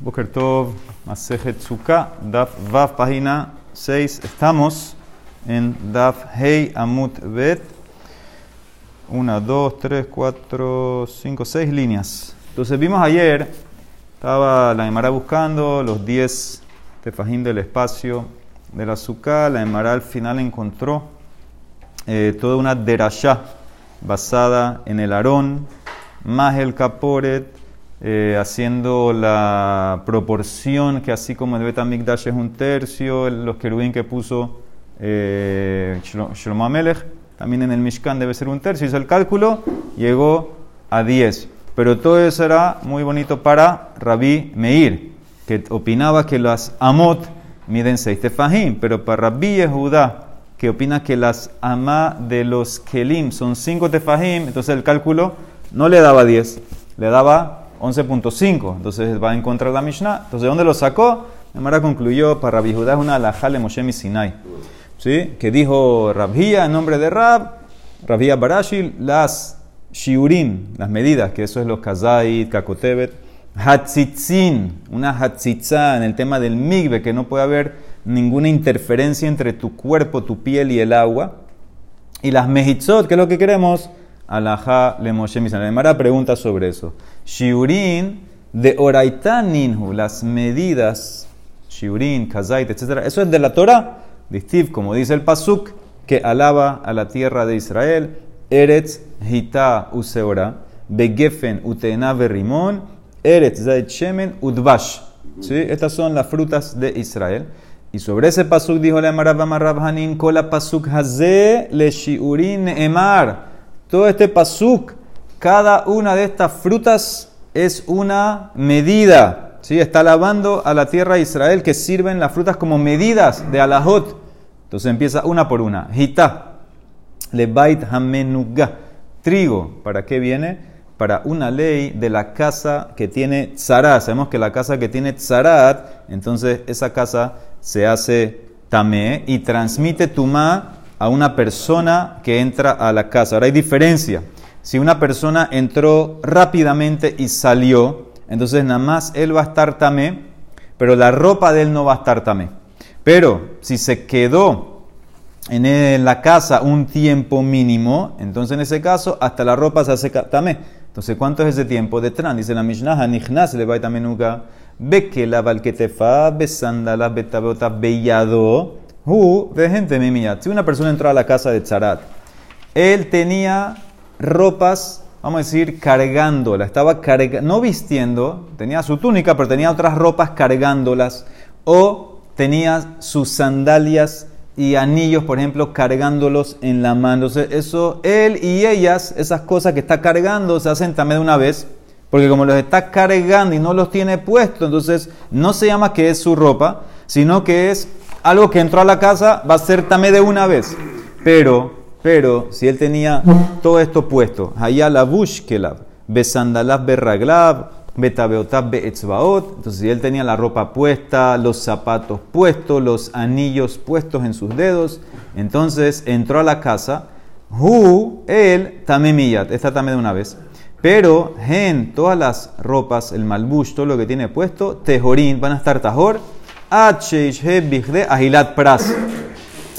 Boker Tov, Daf Vav, página 6. Estamos en Daf Hei Amut Bet. Una, dos, tres, cuatro, cinco, seis líneas. Entonces vimos ayer, estaba la Emara buscando los 10 tefajín del espacio de la Sukkah. La Emara al final encontró eh, toda una derashá basada en el Aarón, más el Caporet, eh, haciendo la proporción que así como el Betamikdash es un tercio, los querubín que puso eh, Shlomo Amelech, también en el Mishkan debe ser un tercio, hizo el cálculo, llegó a 10. Pero todo eso era muy bonito para Rabbi Meir, que opinaba que las Amot miden 6 tefajim, pero para Rabbi Yehuda, que opina que las Amá de los Kelim son 5 tefajim, entonces el cálculo no le daba 10, le daba 11.5. Entonces va a encontrar la Mishnah. Entonces, ¿dónde lo sacó? Mara concluyó, para Rabbi Judá es una alajale Moshe Sinai. ¿Sí? Que dijo Rabhia en nombre de Rab, Rabhia Barashil, las shiurim, las medidas, que eso es los kazait, kakotebet, hatzitzin, una hatzitza en el tema del migbe, que no puede haber ninguna interferencia entre tu cuerpo, tu piel y el agua. Y las mehitzot, que es lo que queremos, Alajá le Moshe Misan. Mara pregunta sobre eso. Shiurin de Oraitan Ninhu, las medidas, Shiurin, Kazait, etc. Eso es de la Torah, de como dice el Pasuk, que alaba a la tierra de Israel. Eretz Hita Useora, Begefen Utena Rimon, Eretz Zait Shemen Udvash. ¿Sí? Estas son las frutas de Israel. Y sobre ese pasuk dijo la Marabama Rabhanin, Kola pasuk haze le shiurin emar. Todo este pasuk, cada una de estas frutas es una medida. ¿sí? Está alabando a la tierra de Israel que sirven las frutas como medidas de alajot. Entonces empieza una por una. Hita, lebait hamenuga. Trigo, ¿para qué viene? Para una ley de la casa que tiene tzarat. Sabemos que la casa que tiene tzarat, entonces esa casa se hace tamé y transmite tumá a una persona que entra a la casa. Ahora hay diferencia. Si una persona entró rápidamente y salió, entonces nada más él va a estar tamé, pero la ropa de él no va a estar tamé. Pero si se quedó en la casa un tiempo mínimo, entonces en ese caso hasta la ropa se hace tamé. Entonces, ¿cuánto es ese tiempo? De tran, dice la Mishnah, Nichnas le va a nunca. Ve que la valquetefa, besandala, betabeota, bellado de gente Si una persona entró a la casa de Tzarat, él tenía ropas, vamos a decir, cargándolas, estaba cargando, no vistiendo, tenía su túnica, pero tenía otras ropas cargándolas, o tenía sus sandalias y anillos, por ejemplo, cargándolos en la mano. Entonces, eso, él y ellas, esas cosas que está cargando, se hacen también de una vez, porque como los está cargando y no los tiene puestos, entonces no se llama que es su ropa, sino que es algo que entró a la casa va a ser tamé de una vez. Pero, pero, si él tenía todo esto puesto, allá la bushkelab, besandalab berraglab, betabeotab beetzbaot, entonces si él tenía la ropa puesta, los zapatos puestos, los anillos puestos en sus dedos, entonces entró a la casa, hu, él, tamemiyat, esta tamé de una vez. Pero, gen, todas las ropas, el malbush, todo lo que tiene puesto, tejorín, van a estar tajor, ahilat pras,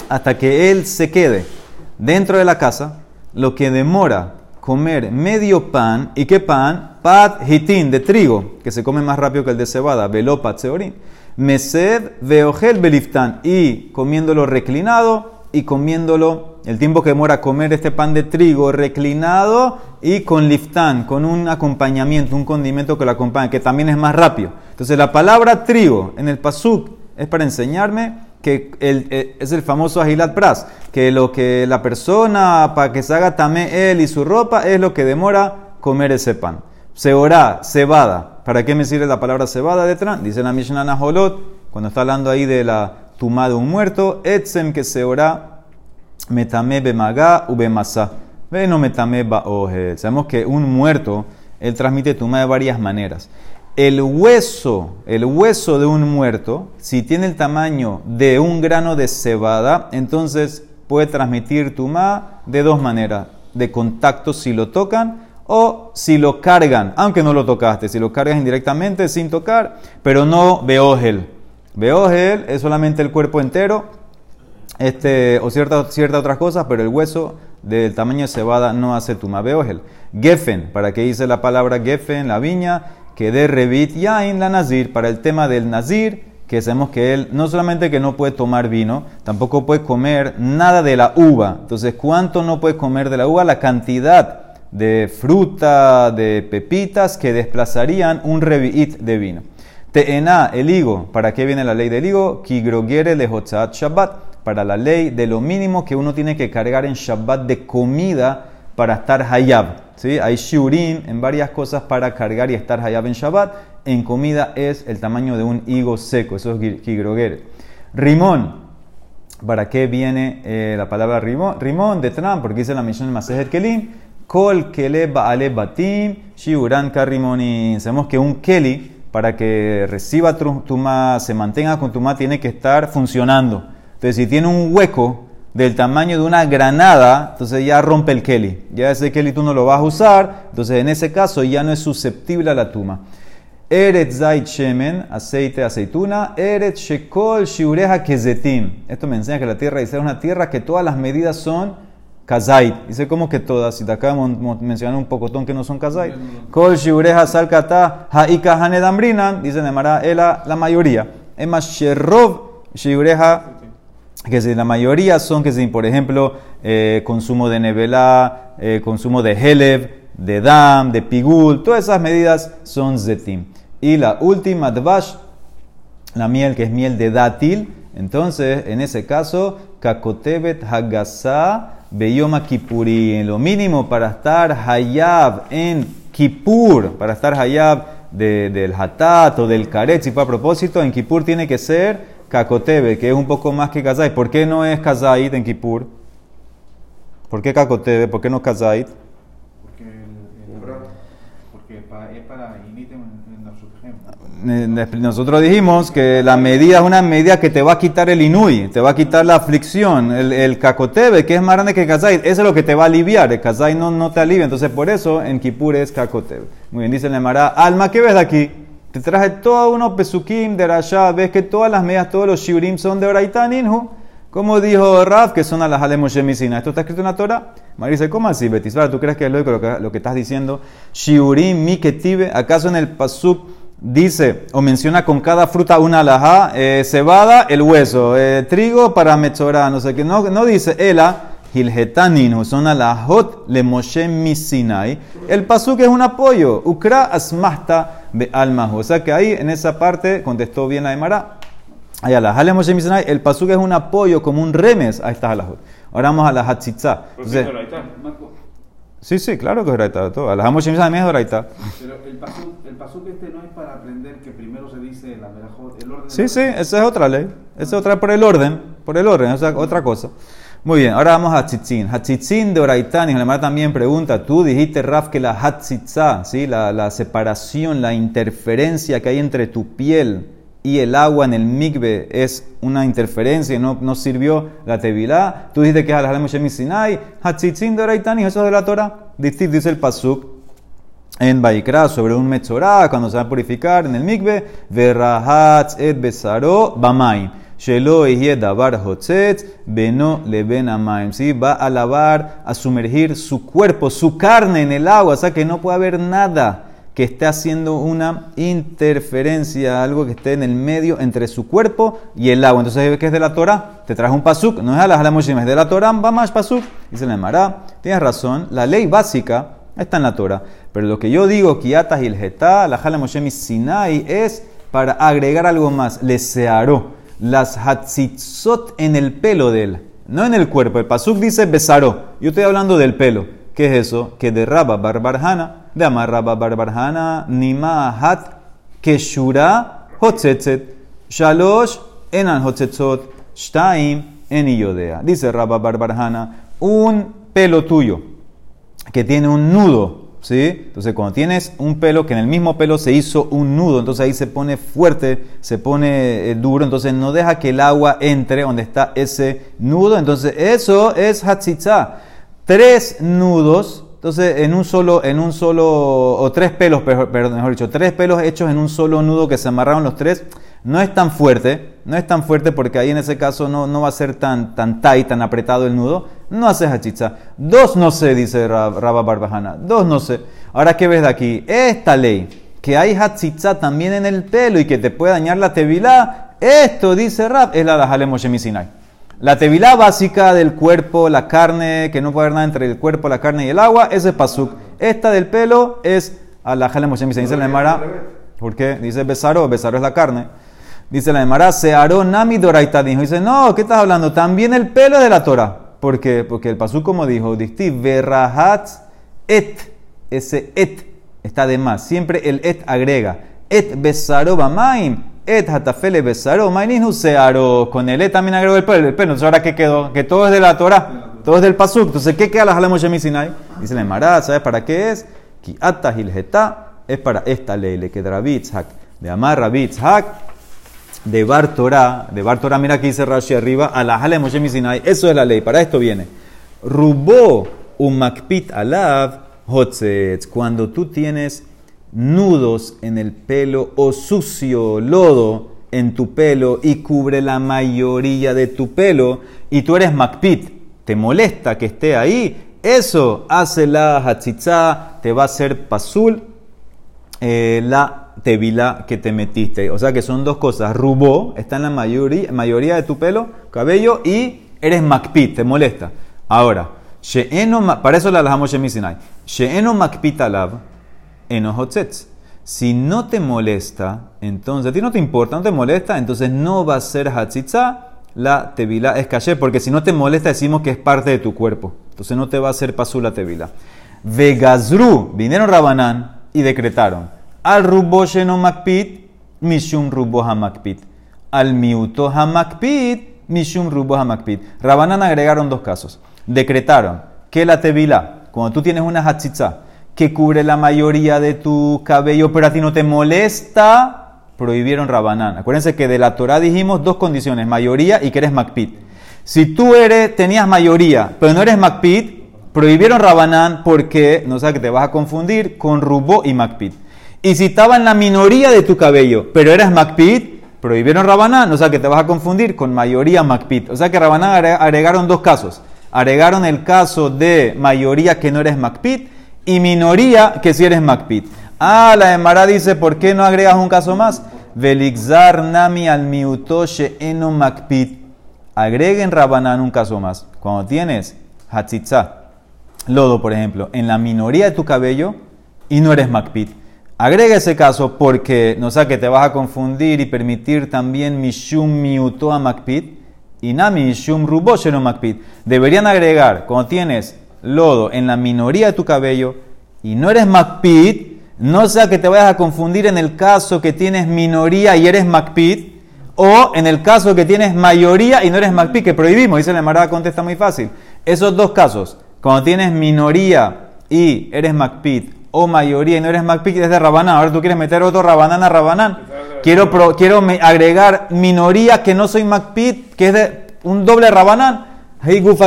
hasta que él se quede dentro de la casa, lo que demora comer medio pan, ¿y qué pan? Pat hitin, de trigo, que se come más rápido que el de cebada, velopat seorin. Mesed veogel beliftan, y comiéndolo reclinado y comiéndolo el tiempo que demora comer este pan de trigo reclinado y con liftán, con un acompañamiento, un condimento que lo acompaña, que también es más rápido. Entonces la palabra trigo en el pasuk es para enseñarme que eh, es el famoso agilat pras, que lo que la persona para que se haga tamé él y su ropa es lo que demora comer ese pan. Seorá, cebada. ¿Para qué me sirve la palabra cebada detrás? Dice la Mishnah Naholot, cuando está hablando ahí de la tumá de un muerto, etzem que seorá metame bemaga u bemasa. Ve no metame Sabemos que un muerto, él transmite tumá de varias maneras el hueso, el hueso de un muerto, si tiene el tamaño de un grano de cebada, entonces puede transmitir tumá de dos maneras, de contacto si lo tocan o si lo cargan, aunque no lo tocaste, si lo cargas indirectamente sin tocar, pero no beogel. Beogel es solamente el cuerpo entero, este, o ciertas cierta otras cosas, pero el hueso del tamaño de cebada no hace tuma. Beogel. Geffen, para que dice la palabra geffen, la viña, que de revit en la nazir, para el tema del nazir, que sabemos que él no solamente que no puede tomar vino, tampoco puede comer nada de la uva. Entonces, ¿cuánto no puede comer de la uva? La cantidad de fruta, de pepitas que desplazarían un revit de vino. Teena, el higo. ¿Para qué viene la ley del higo? Kigrogiere lehotzat Shabbat. Para la ley de lo mínimo que uno tiene que cargar en Shabbat de comida para estar hayab. ¿Sí? Hay shiurim en varias cosas para cargar y estar hayab en Shabbat. En comida es el tamaño de un higo seco. Eso es kigrogiere. Rimón. ¿Para qué viene eh, la palabra rimón? Rimón de Tram, porque dice la misión de Masejet Kelim Kol kele baale batim, shiuran karimoni. Sabemos que un keli, para que reciba tuma, se mantenga con tuma, tiene que estar funcionando. Entonces, si tiene un hueco del tamaño de una granada, entonces ya rompe el keli. Ya ese keli tú no lo vas a usar, entonces en ese caso ya no es susceptible a la tuma. Eret zait shemen, aceite, aceituna. Eret shekol shiureja kezetim. Esto me enseña que la tierra es una tierra que todas las medidas son Kazait. Dice como que todas, y te acabo de mencionar un pocotón que no son Kazait. Kol shiureja salkata haika hanedambrinan, dice Nemara, la mayoría. Más, sherrov shiureja, que si la mayoría son que si, por ejemplo, eh, consumo de nevela, eh, consumo de helev, de dam, de pigul, todas esas medidas son zetim. Y la última, dvash, la miel que es miel de dátil, entonces en ese caso, kakotebet hagasa Beyoma en Lo mínimo para estar Hayab en Kippur, para estar Hayab del Hatat o del Karet, si fue a propósito, en Kippur tiene que ser Kakotebe, que es un poco más que Kazait. ¿Por qué no es Kazait en Kippur? ¿Por qué Kakotebe? ¿Por qué no Kazait? nosotros dijimos que la medida es una medida que te va a quitar el inui, te va a quitar la aflicción, el, el cacotebe, que es más grande que kazait, eso es lo que te va a aliviar, el kazait no, no te alivia, entonces por eso en Kipur es cacotebe. Muy bien, dice el Nemara, alma, ¿qué ves de aquí? Te traje todos unos pesukim de Rasha, ves que todas las medidas, todos los shiurim son de Oraitán. Como dijo Raf, que son a las Alemoshemicina. ¿Esto está escrito en la Torah? María dice, ¿cómo así, Betis? ¿Tú crees que es lógico lo que, lo que estás diciendo? Shiurim mi ¿acaso en el pasuk dice o menciona con cada fruta una alajá, eh, cebada, el hueso, eh, trigo para mechorá, no sé qué, no, no dice ela, hilgetanin, son alajot le Moshe misinai. El pasuk es un apoyo, ukra asmasta be almahu. O sea que ahí en esa parte contestó bien la Emara. Hay alajá le Moshe misinai, el pasuk es un apoyo como un remes a estas alajot. Ahora vamos a la hatzitza. Sí, sí, claro que es Horaita. Todo. Alajamos Shemisa es Horaita. Pero el pasuk, el pasuk este no es para aprender que primero se dice la el orden. Sí, sí, esa es otra ley. Esa es otra por el orden. Por el orden, esa es otra cosa. Muy bien, ahora vamos a Hatzitzin. Hatzitzin de Oraitán, y la también pregunta, tú dijiste, Raf, que la Hatzitza, ¿sí? la, la separación, la interferencia que hay entre tu piel y el agua en el migbe es una interferencia y no, no sirvió la tevilá. Tú dices que es al Sinai, Hatzitzin de Raitani, eso es de la Torah. Dice el Pasuk en Baikra sobre un Metzorah cuando se va a purificar en el migbe, Verrahatz et besaro bamay. Shelo davar hotzetz beno leben amaim. ¿Sí? Va a lavar, a sumergir su cuerpo, su carne en el agua, o sea que no puede haber nada que esté haciendo una interferencia, algo que esté en el medio entre su cuerpo y el agua. Entonces, ¿qué es de la Torah? Te traje un pasuk, no es a la es de la Torah, va más pasuk. Dice la Emara, tienes razón, la ley básica está en la Torah, pero lo que yo digo, kiatas y el la Moshe Sinai, es para agregar algo más, le searó, las hatzitzot en el pelo de él, no en el cuerpo. El pasuk dice besaró, yo estoy hablando del pelo. ¿Qué es eso? Que derraba barbarjana de amarraba barbarjana, nima hat, keshura, hotzetzet, shalosh, enan hotzetzot, shtaim, en yodea. Dice Rabba Barbarjana, un pelo tuyo que tiene un nudo, ¿sí? Entonces, cuando tienes un pelo que en el mismo pelo se hizo un nudo, entonces ahí se pone fuerte, se pone eh, duro, entonces no deja que el agua entre donde está ese nudo, entonces eso es hatzitza. Tres nudos Entonces, en un solo, en un solo, o tres pelos, perdón, mejor dicho, tres pelos hechos en un solo nudo que se amarraron los tres, no es tan fuerte, no es tan fuerte porque ahí en ese caso no, no va a ser tan, tan tight, tan apretado el nudo, no hace hachitza. Dos no sé, dice Rabba Barbajana, dos no sé. Ahora, ¿qué ves de aquí? Esta ley, que hay hachitza también en el pelo y que te puede dañar la tevilá, esto, dice Rab, es la de Jalem Sinai. La tevilá básica del cuerpo, la carne, que no puede haber nada entre el cuerpo, la carne y el agua, ese es pasuk. Esta del pelo es a la Moshe Dice la Emara, ¿por qué? Dice besaro, besaro es la carne. Dice la Emara, searo nami doraita. Dice, no, ¿qué estás hablando? También el pelo de la Torah. ¿Por qué? Porque el pasuk, como dijo, dicti verrahat et, ese et está de más. Siempre el et agrega. Et besaro bamaim et hatafele besaro, maininu searo. Con el et también agregó el pelo. El pelo. Entonces, ¿ahora qué quedó? Que todo es de la Torah. Todo es del pasuk. Entonces, ¿qué queda la jalemos Sinai? Dice la Emara, ¿sabes para qué es? Ki hilgeta es para esta ley. Le quedará bitzhak. De amar bitzhak. De Bar Torah. De Bar Torah, mira que dice Rashi arriba. A la jalemos Sinai. Eso es la ley. Para esto viene. Rubó un makpit alav hotzetz. Cuando tú tienes nudos en el pelo o sucio lodo en tu pelo y cubre la mayoría de tu pelo y tú eres makpit, te molesta que esté ahí, eso hace la hatzitza, te va a hacer pasul eh, la tevila que te metiste. O sea que son dos cosas. Rubó está en la mayoría, mayoría de tu pelo, cabello, y eres makpit, te molesta. Ahora, para eso la dejamos Shemisinai. She'eno makpit alav enojotzetz. Si no te molesta, entonces a ti no te importa, no te molesta, entonces no va a ser hatzitza la tevila es caché, porque si no te molesta decimos que es parte de tu cuerpo. Entonces no te va a hacer pasu la tevila. Vegazru, vinieron Rabanán y decretaron. Al rubo no makpit, mishum rubo hamakpit. Al miuto hamakpit, mishum rubo hamakpit. Rabanán agregaron dos casos. Decretaron que la tevila, cuando tú tienes una hatzitza, que cubre la mayoría de tu cabello, pero a ti no te molesta, prohibieron Rabanán. Acuérdense que de la Torah dijimos dos condiciones, mayoría y que eres Macpit. Si tú eres, tenías mayoría, pero no eres Macpit, prohibieron Rabanán porque, no sé, que te vas a confundir con Rubó y Macpit. Y si estaba en la minoría de tu cabello, pero eres Macpit, prohibieron Rabanán, o sea que te vas a confundir con mayoría Macpit. O sea que Rabanán agregaron dos casos. Agregaron el caso de mayoría que no eres Macpit y minoría que si eres Macpit. Ah, la Emara dice, ¿por qué no agregas un caso más? Velixar nami al miutoshe eno Macpit. Agreguen Rabanán un caso más. Cuando tienes Hatzitza, lodo, por ejemplo, en la minoría de tu cabello y no eres Macpit. Agrega ese caso porque no sé que te vas a confundir y permitir también Mishum miuto a Macpit y Nami Mishum ruboshe no Macpit. Deberían agregar, cuando tienes lodo en la minoría de tu cabello y no eres Macpit, no sea que te vayas a confundir en el caso que tienes minoría y eres Macpit, o en el caso que tienes mayoría y no eres Macpit, que prohibimos. Dice la Marada contesta muy fácil. Esos dos casos, cuando tienes minoría y eres Macpit, o mayoría y no eres Macpit, es de Rabanán. Ahora tú quieres meter otro Rabanán a Rabanán. Quiero, quiero agregar minoría que no soy Macpit, que es de un doble Rabanán. Hey gufa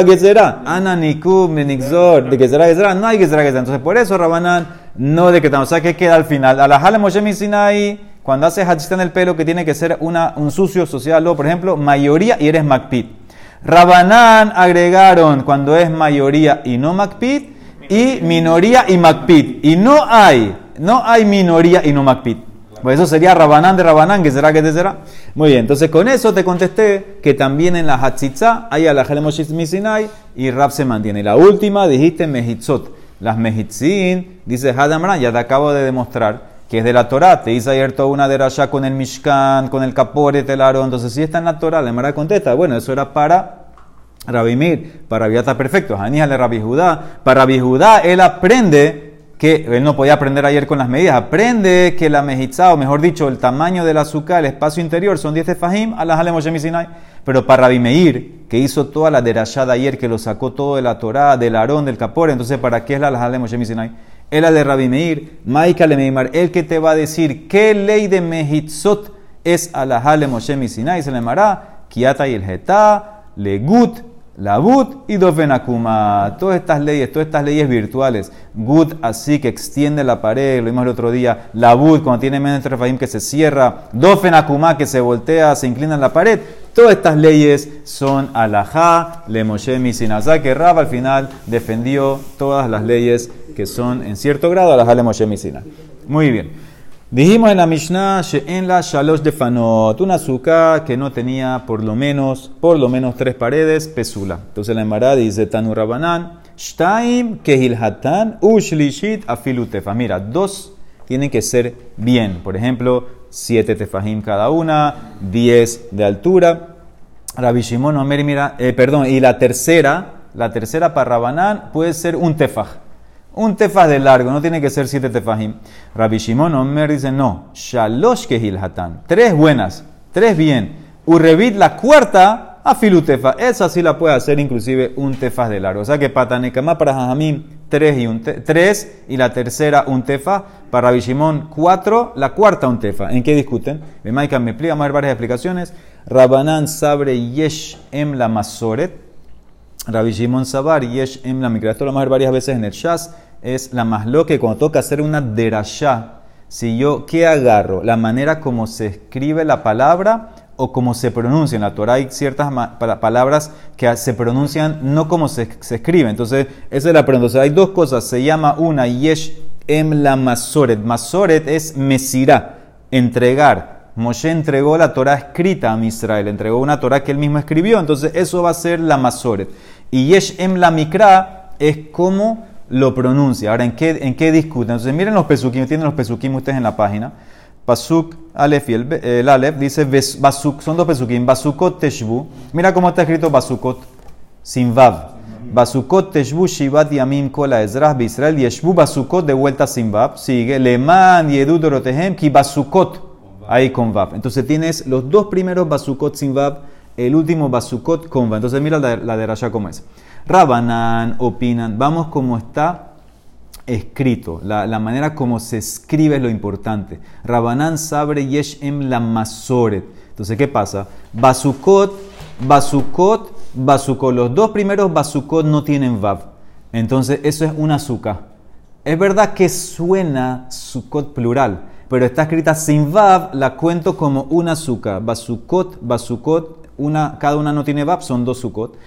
ana nikum nixor, de gezerá gezerá, no hay gezerá gezerá. Entonces por eso Rabanán no decretamos. O sea que queda al final. A la jale Moshe Sinai, cuando haces hachista en el pelo, que tiene que ser una, un sucio social, o por ejemplo, mayoría y eres Macpit. Rabanán agregaron cuando es mayoría y no Macpit, y minoría y Macpit. Y no hay, no hay minoría y no Macpit. Pues eso sería Rabanán de Rabanán, que será que te será. Muy bien, entonces con eso te contesté que también en la Hatzitza hay a la Misinai y Rab se mantiene. la última dijiste Mehitzot. Las Mehitzin, dice Hadamran, ya te acabo de demostrar que es de la Torah. Te hice ayer toda una derasha con el Mishkan, con el Kapore, el Entonces, si está en la Torah, la Mara contesta, bueno, eso era para Rabimir, para Rabbi está perfecto. Le Rabbi Judá. Para Rabbi Judá, él aprende que él no podía aprender ayer con las medidas. Aprende que la mejizá, o mejor dicho, el tamaño del azúcar, el espacio interior, son 10 tefajim, a las Sinai. Pero para Rabbi Meir, que hizo toda la derashada ayer, que lo sacó todo de la Torá, del Arón, del Capor, entonces, ¿para qué es la Alejale Sinai? Era de Rabbi Meir, Maika le Meimar, el que te va a decir qué ley de Mehitzot es Alajale Moshe Sinai, se le llamará Kiata y el Getá, Legut, la But y Dofenakuma. Todas estas leyes, todas estas leyes virtuales. Gut así que extiende la pared, lo vimos el otro día. La But cuando tiene menos Refahim que se cierra. Dofenakuma que se voltea, se inclina en la pared. Todas estas leyes son alajá, le Moshe Misinazá, que Rab al final defendió todas las leyes que son en cierto grado alajá le Moshe Misina. Muy bien. Dijimos en la Mishnah, en la Shalosh de Fanot, una azúcar que no tenía por lo menos, por lo menos tres paredes, pesula. Entonces la Emara dice, Tanu Rabanan, Shtaim Kehilhatan, Ushlishit Afilu Tefa. Mira, dos tienen que ser bien. Por ejemplo, siete tefajim cada una, diez de altura. Rabbi Shimon mira, eh, perdón, y la tercera, la tercera para Rabanán puede ser un tefaj. Un tefaj de largo, no tiene que ser siete tefajim. Rabbi Shimon Omer dice, no, shalosh kehil hatan. Tres buenas, tres bien. Urrevit, la cuarta, afilu tefa. Esa sí la puede hacer inclusive un tefaj de largo. O sea que patanekama para Jajamim, tres y, tres, y la tercera un tefa. Para Rabbi Shimon, cuatro, la cuarta un tefa. ¿En qué discuten? me explica, vamos a ver varias explicaciones. Rabanan sabre yesh em la masoret. Rabbi Shimon Sabar, Yesh Em la Mikra. Esto lo vamos a ver varias veces en el Shas. Es la más lo que cuando toca hacer una derashá. Si yo, ¿qué agarro? La manera como se escribe la palabra o como se pronuncia. En la Torah hay ciertas palabras que se pronuncian no como se, escribe. Entonces, esa es la pregunta. hay dos cosas. Se llama una Yesh Em la Masoret. Masoret es Mesirá, entregar. Moshe entregó la Torah escrita a Israel, entregó una Torah que él mismo escribió, entonces eso va a ser la Masoret. Y Yesh Em la Mikra es como lo pronuncia. Ahora, ¿en qué, en qué discuten? Entonces, miren los pesukim, tienen los pesukim ustedes en la página. Pasuk Alef y el, Alef dice Basuk, son dos pesukim. Basukot Teshvu. Mira cómo está escrito Basukot sin Vav. Basukot Teshvu Shivat Yamim Kola Ezrah Israel. Yeshvu Basukot de vuelta sin Vav. Sigue Leman Yedu Dorotehem Ki Basukot. Ahí con Vav. Entonces tienes los dos primeros Basukot sin Vav el último Basukot Konva. Entonces mira la, de Rasha como es. Rabanan opinan, vamos como está escrito, la, manera como se escribe es lo importante. Rabanan sabre yesh em la masoret. Entonces, ¿qué pasa? Basukot, Basukot, Basukot. Los dos primeros Basukot no tienen Vav. Entonces, eso es una azúcar. Es verdad que suena Sukot plural, pero está escrita sin Vav, la cuento como una azúcar. Basukot, Basukot, una, cada una no tiene Vav, son dos Sukot.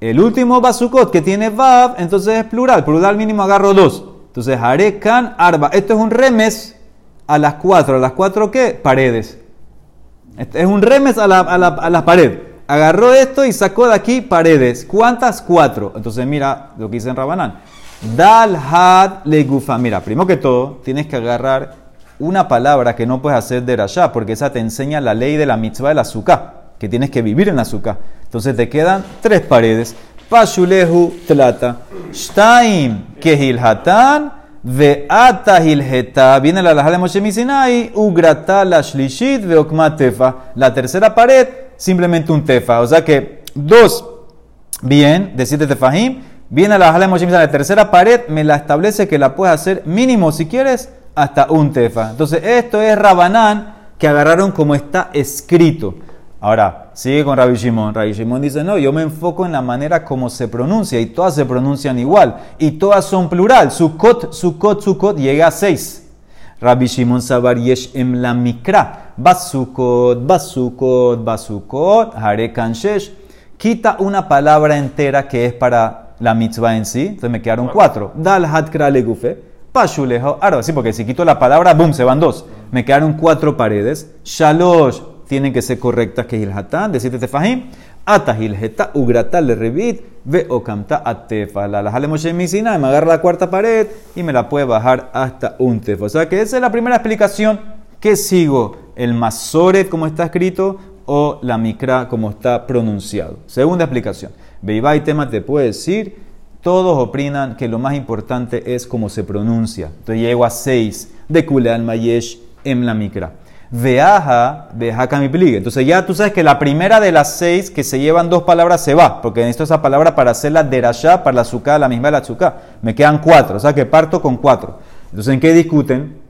El último Basukot que tiene Vav, entonces es plural. Plural mínimo agarro dos. Entonces, Harekan Arba. Esto es un remes a las cuatro. ¿A las cuatro qué? Paredes. Este es un remes a la, a pared. Agarró esto y sacó de aquí paredes. ¿Cuántas? Cuatro. Entonces, mira lo que dice en Rabanán. Dal had legufa. Mira, primero que todo, tienes que agarrar una palabra que no puedes hacer de Rasha, porque esa te enseña la ley de la mitzvah del azúcar que tienes que vivir en azúcar. Entonces te quedan tres paredes. Pashulehu tlata. Shtaim kehilhatan ve'ata hilheta. Viene la laja de Moshe Misinai. Ugrata la shlishit veokma tefa. La tercera pared, simplemente un tefa. O sea que dos, bien, de siete tefahim. Viene la laja de Moshe Misinai. La tercera pared me la establece que la puedes hacer mínimo, si quieres, hasta un tefa. Entonces esto es Rabanán que agarraron como está escrito. Ahora, sigue con Rabbi Shimon. Rabbi Shimon dice, no, yo me enfoco en la manera como se pronuncia y todas se pronuncian igual y todas son plural. Sukot, sukot, sukot llega a seis. Rabbi Shimon Sabar Yesh em la mikra. Basukot, basukot, basukot, hare kanshesh. Quita una palabra entera que es para la mitzvah en sí. Entonces me quedaron cuatro. Dal hat legufe. Pashulejo. Ahora sí, porque si quito la palabra, boom, se van dos. Me quedaron cuatro paredes. Shalosh tienen que ser correctas que hilhatán, de siete tefajim, ata hilheta, ugrata le revit, ve okamta atefa. La jale Moshe Misina, me agarra la cuarta pared y me la puede bajar hasta un tefa. O sea que esa es la primera explicación. ¿Qué sigo? ¿El masoret como está escrito o la mikra como está pronunciado? Segunda explicación. Beibai tema te puede decir, todos opinan que lo más importante es cómo se pronuncia. Entonces llego a seis de Kule al Mayesh en la mikra. Veaja, kamiplig. Entonces ya tú sabes que la primera de las seis que se llevan dos palabras se va, porque necesito esa palabra para hacer la derashá, para la azúcar, la misma de la azúcar. Me quedan cuatro, o sea que parto con cuatro. Entonces, ¿en qué discuten?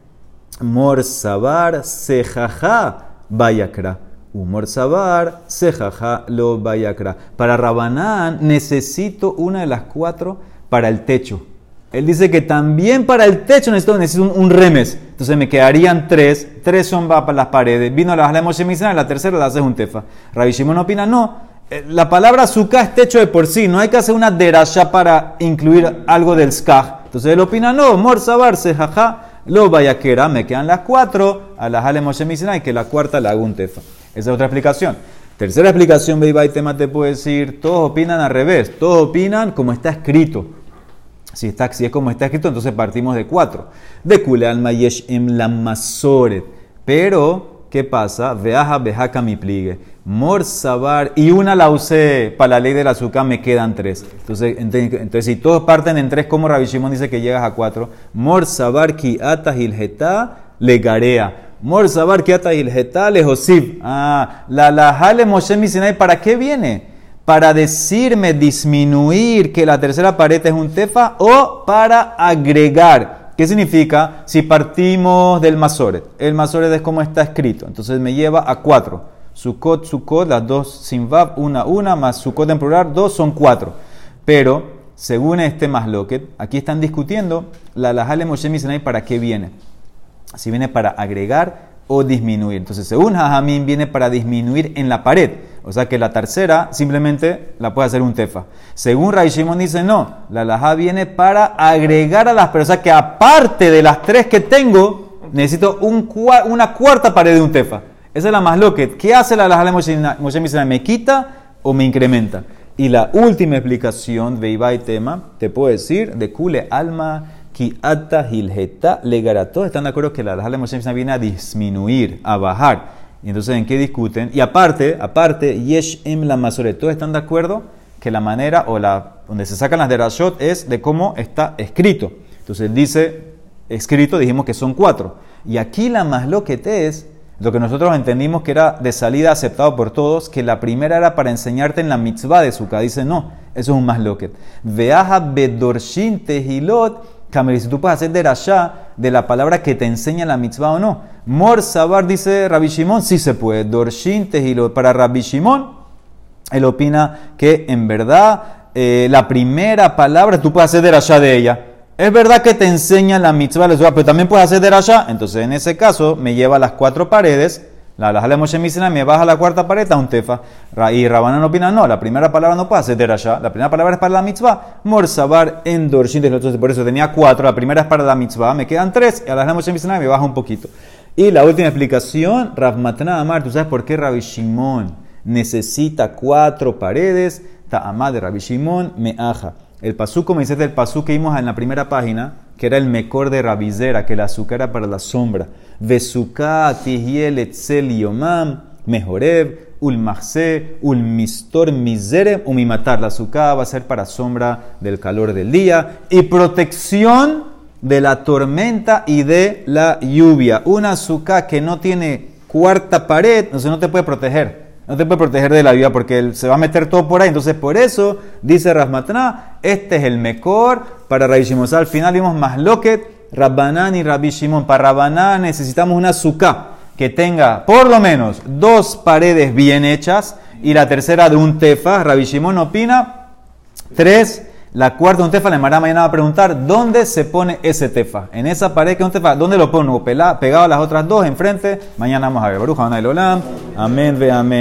Mor sabar sejaja vayakra. Humor sabar, sejaja lo bayakra. Para Rabanán necesito una de las cuatro para el techo. Él dice que también para el techo necesito, necesito un, un remes. Entonces me quedarían tres. Tres son para las paredes. Vino la Moshe la tercera la hace un tefa. Rabbi Shimon opina, no. eh, La palabra suka es techo de por sí. No hay que hacer una derasha para incluir algo del skaj. Entonces él opina, no. Mor sabar, jaja, lo bayakera. Me quedan las cuatro. A la Moshe y que la cuarta la hago un tefa. Esa es otra explicación. Tercera explicación, Beibai Tema te puede decir, todos opinan al revés, todos opinan como está escrito. Si, está, si es como está escrito, entonces partimos de cuatro. De Kule al Mayesh em. Pero, ¿qué pasa? Veaja mi pligue. Mor sabar. Y una la usé para la ley del azúcar, me quedan tres. Entonces, si todos parten en tres, como Rabbi Shimon dice que llegas a cuatro. Mor sabar ki ata hilgeta le garea. Mor sabar ki ata hilgeta le josib. Ah, la la jale Moshe Misinai, ¿para qué viene? para decirme disminuir que la tercera pared es un tefa o para agregar. ¿Qué significa? Si partimos del masoret, el masoret es como está escrito, entonces me lleva a cuatro. Sukkot, Sukkot, las dos sin vav, una, una, más Sukkot en plural, dos son cuatro. Pero, según este masloquet, aquí están discutiendo la lajale Moshe Misenai para qué viene. Si viene para agregar o disminuir. Entonces, según Jajamín, viene para disminuir en la pared. O sea que la tercera simplemente la puede hacer un tefa. Según Ray Shimon dice, no, la laja viene para agregar a las personas. O sea que aparte de las tres que tengo, necesito una cuarta pared de un tefa. Esa es la más loca. ¿Qué hace la laja de Moshe? ¿Me quita o me incrementa? Y la última explicación de Ibai Tema, te puedo decir, de Kule Alma, Ki Ata Hilgeta Legara. Todos están de acuerdo que la laja de Moshe viene a disminuir, a bajar. Y entonces, ¿en qué discuten? Y aparte, aparte, Yesh Em la Masoret, todos están de acuerdo que la manera o la donde se sacan las de Rashot es de cómo está escrito. Entonces dice, escrito, dijimos que son cuatro. Y aquí la más lo que te es, lo que nosotros entendimos que era de salida aceptado por todos, que la primera era para enseñarte en la mitzvah de Sukkah. Dice, no, eso es un más loquet. Veaja bedorshin tehilot Camel, si tú puedes hacer derashá de la palabra que te enseña la mitzvah o no. Mor sabar, dice Rabbi Shimon, sí se puede. Dorshin tehilot. Para Rabbi Shimon, él opina que en verdad eh, la primera palabra tú puedes hacer derashá de ella. Es verdad que te enseña la mitzvah, pero también puedes hacer derashá. Entonces, en ese caso, me lleva a las cuatro paredes. La la de Moshe Mishnah me baja la cuarta pared a un tefa. Y Rabanan opina, no, la primera palabra no puede hacer derashá. La primera palabra es para la mitzvah. Morsabar en Dorshin. Por eso tenía cuatro. La primera es para la mitzvah. Me quedan tres. Y la de Moshe Mishnah me baja un poquito. Y la última explicación, Rav Amar. ¿Tú sabes por qué Rabbi Shimon necesita cuatro paredes? Ta'amad de Rabbi Shimon me aja. El pasú, como dice el pasú que vimos en la primera página, que era el mejor de Rabizera, que el azúcar era para la sombra. Vesuká, tihiel, etzel, yomam, mejoreb, ulmachse, ulmistor, miserem, umimatar. La azúcar va a ser para sombra del calor del día y protección de la tormenta y de la lluvia. Una azúcar que no tiene cuarta pared, entonces no te puede proteger. No te puede proteger de la lluvia porque él se va a meter todo por ahí. Entonces, por eso, dice Rasmatna, este es el mejor para Rabbi Shimon. O sea, al final vimos más loquet, Rabbanán y Rabbi Shimon. Para Rabbanán necesitamos una azúcar que tenga por lo menos dos paredes bien hechas y la tercera de un tefa. Rabbi Shimon opina Tres, la cuarta, un tefa, la Mara mañana va a preguntar dónde se pone ese tefa. En esa pared que es un tefa, ¿dónde lo pongo? Pegado a las otras dos, enfrente. Mañana vamos a ver. Baruja. Amén, ve amén.